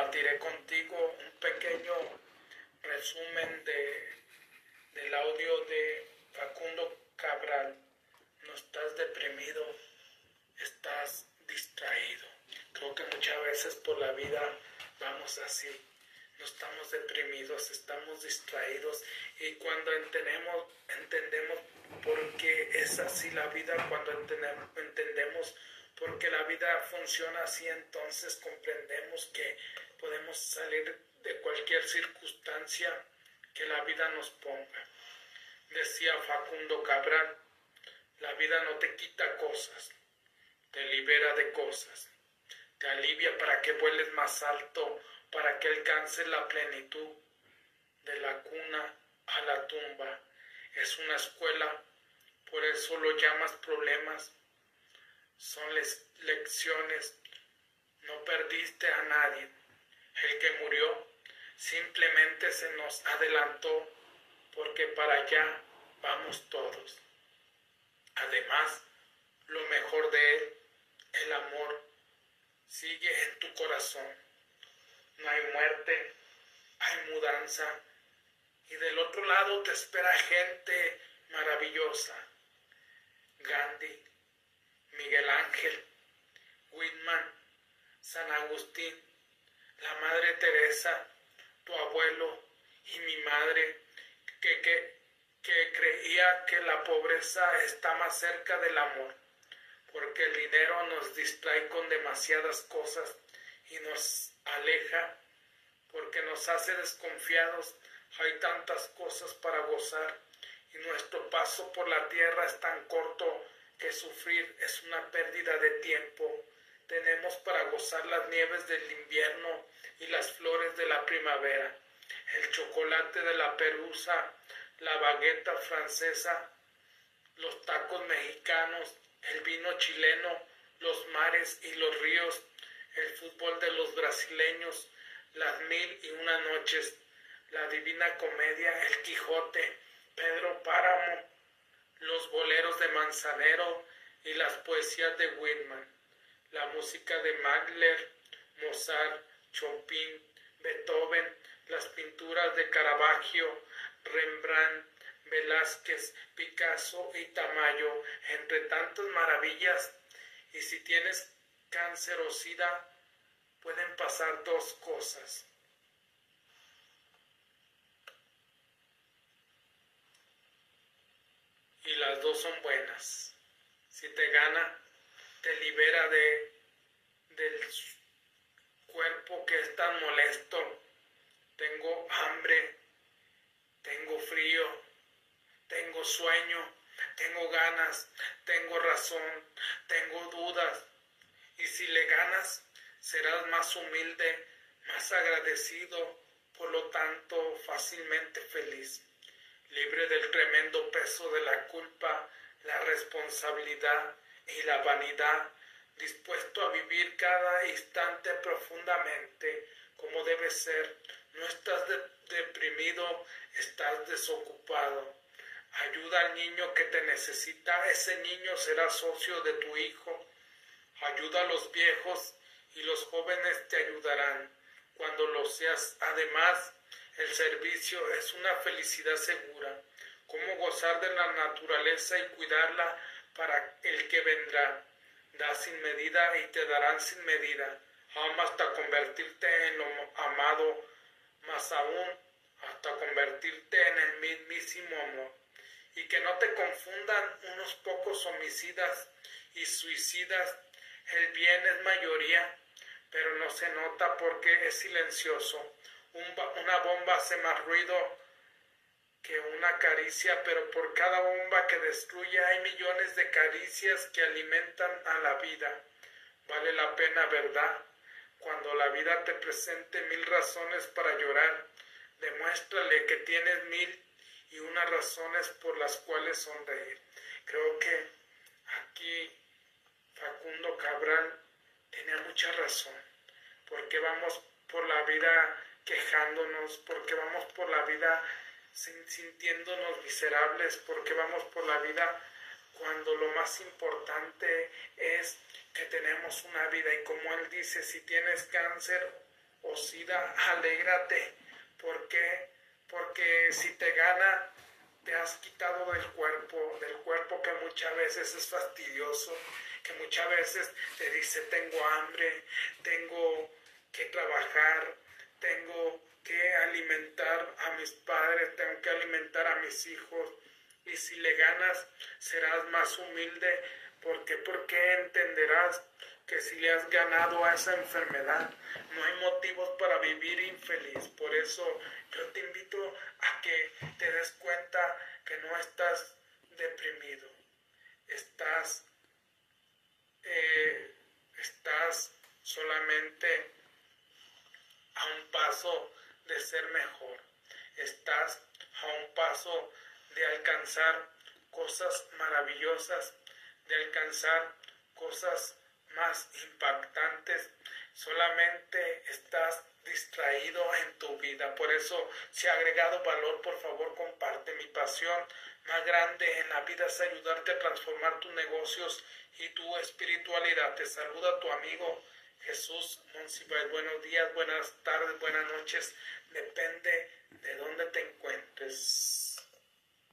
compartiré contigo un pequeño resumen de, del audio de Facundo Cabral. No estás deprimido, estás distraído. Creo que muchas veces por la vida vamos así. No estamos deprimidos, estamos distraídos y cuando entendemos, entendemos por qué es así la vida, cuando entendemos, entendemos por qué la vida funciona así, entonces comprendemos que podemos salir de cualquier circunstancia que la vida nos ponga. Decía Facundo Cabral, la vida no te quita cosas, te libera de cosas, te alivia para que vueles más alto, para que alcances la plenitud de la cuna a la tumba. Es una escuela, por eso lo llamas problemas. Son lecciones. No perdiste a nadie. El que murió simplemente se nos adelantó porque para allá vamos todos. Además, lo mejor de él, el amor, sigue en tu corazón. No hay muerte, hay mudanza. Y del otro lado te espera gente maravillosa. Gandhi, Miguel Ángel, Whitman, San Agustín, la Madre Teresa, tu abuelo y mi madre, que, que, que creía que la pobreza está más cerca del amor, porque el dinero nos distrae con demasiadas cosas y nos aleja, porque nos hace desconfiados. Hay tantas cosas para gozar y nuestro paso por la tierra es tan corto que sufrir es una pérdida de tiempo. Tenemos para gozar las nieves del invierno y las flores de la primavera, el chocolate de la perusa, la bagueta francesa, los tacos mexicanos, el vino chileno, los mares y los ríos, el fútbol de los brasileños, las mil y una noches, la divina comedia, el Quijote, Pedro Páramo, los boleros de Manzanero y las poesías de Whitman, la música de Magler, Mozart, Chopin, Beethoven, las pinturas de Caravaggio, Rembrandt, Velázquez, Picasso y Tamayo, entre tantas maravillas. Y si tienes cáncer o sida, pueden pasar dos cosas. Y las dos son buenas. Si te gana, te libera de, del cuerpo que es tan molesto. Tengo hambre, tengo frío, tengo sueño, tengo ganas, tengo razón, tengo dudas. Y si le ganas, serás más humilde, más agradecido, por lo tanto fácilmente feliz, libre del tremendo peso de la culpa, la responsabilidad y la vanidad, dispuesto a vivir cada instante profundamente como debe ser. No estás deprimido, estás desocupado. Ayuda al niño que te necesita, ese niño será socio de tu hijo. Ayuda a los viejos y los jóvenes te ayudarán cuando lo seas. Además, el servicio es una felicidad segura. Cómo gozar de la naturaleza y cuidarla para el que vendrá. Da sin medida y te darán sin medida. Ama hasta convertirte en lo amado, más aún hasta convertirte en el mismísimo amor. Y que no te confundan unos pocos homicidas y suicidas. El bien es mayoría pero no se nota porque es silencioso. una bomba hace más ruido que una caricia, pero por cada bomba que destruye hay millones de caricias que alimentan a la vida. Vale la pena, ¿verdad? Cuando la vida te presente mil razones para llorar, demuéstrale que tienes mil y unas razones por las cuales sonreír. Creo que aquí Facundo Cabral tenía mucha razón, porque vamos por la vida quejándonos, porque vamos por la vida sintiéndonos miserables, porque vamos por la vida cuando lo más importante es que tenemos una vida y como él dice, si tienes cáncer o SIDA, alégrate. ¿Por qué? Porque si te gana, te has quitado del cuerpo, del cuerpo que muchas veces es fastidioso, que muchas veces te dice tengo hambre, tengo que trabajar, tengo que alimentar a mis padres, tengo que alimentar a mis hijos. Y si le ganas, serás más humilde. ¿Por qué? Porque entenderás que si le has ganado a esa enfermedad, no hay motivos para vivir infeliz. Por eso yo te invito a que te des cuenta que no estás deprimido, estás, eh, estás solamente a un paso de ser mejor, estás a un paso de alcanzar cosas maravillosas, de alcanzar cosas más impactantes, solamente estás distraído en tu vida. Por eso, si ha agregado valor, por favor, comparte. Mi pasión más grande en la vida es ayudarte a transformar tus negocios y tu espiritualidad. Te saluda tu amigo Jesús Monsiváis. Buenos días, buenas tardes, buenas noches. Depende de dónde te encuentres.